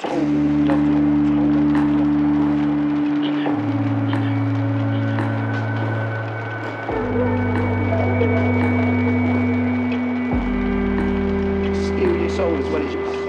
Steal your soul as is what is yours.